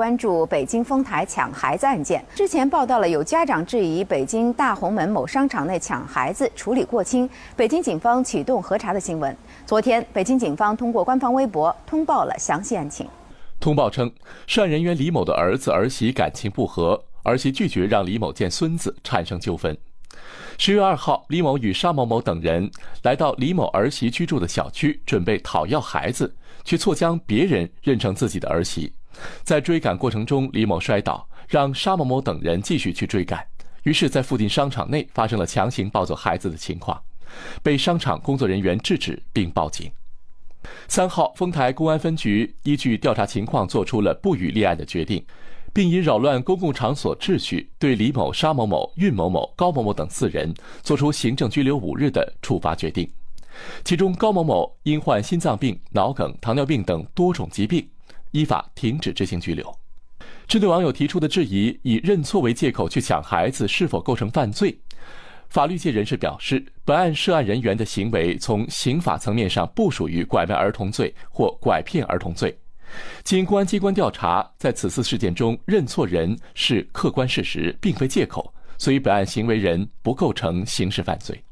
关注北京丰台抢孩子案件。之前报道了有家长质疑北京大红门某商场内抢孩子处理过轻，北京警方启动核查的新闻。昨天，北京警方通过官方微博通报了详细案情。通报称，涉案人员李某的儿子儿媳感情不和，儿媳拒绝让李某见孙子，产生纠纷。十月二号，李某与沙某某等人来到李某儿媳居住的小区，准备讨要孩子，却错将别人认成自己的儿媳。在追赶过程中，李某摔倒，让沙某某等人继续去追赶，于是，在附近商场内发生了强行抱走孩子的情况，被商场工作人员制止并报警。三号，丰台公安分局依据调查情况，作出了不予立案的决定。并以扰乱公共场所秩序，对李某、沙某某、运某某、高某某等四人作出行政拘留五日的处罚决定。其中，高某某因患心脏病、脑梗、糖尿病等多种疾病，依法停止执行拘留。针对网友提出的质疑，以认错为借口去抢孩子是否构成犯罪？法律界人士表示，本案涉案人员的行为从刑法层面上不属于拐卖儿童罪或拐骗儿童罪。经公安机关调查，在此次事件中，认错人是客观事实，并非借口，所以本案行为人不构成刑事犯罪。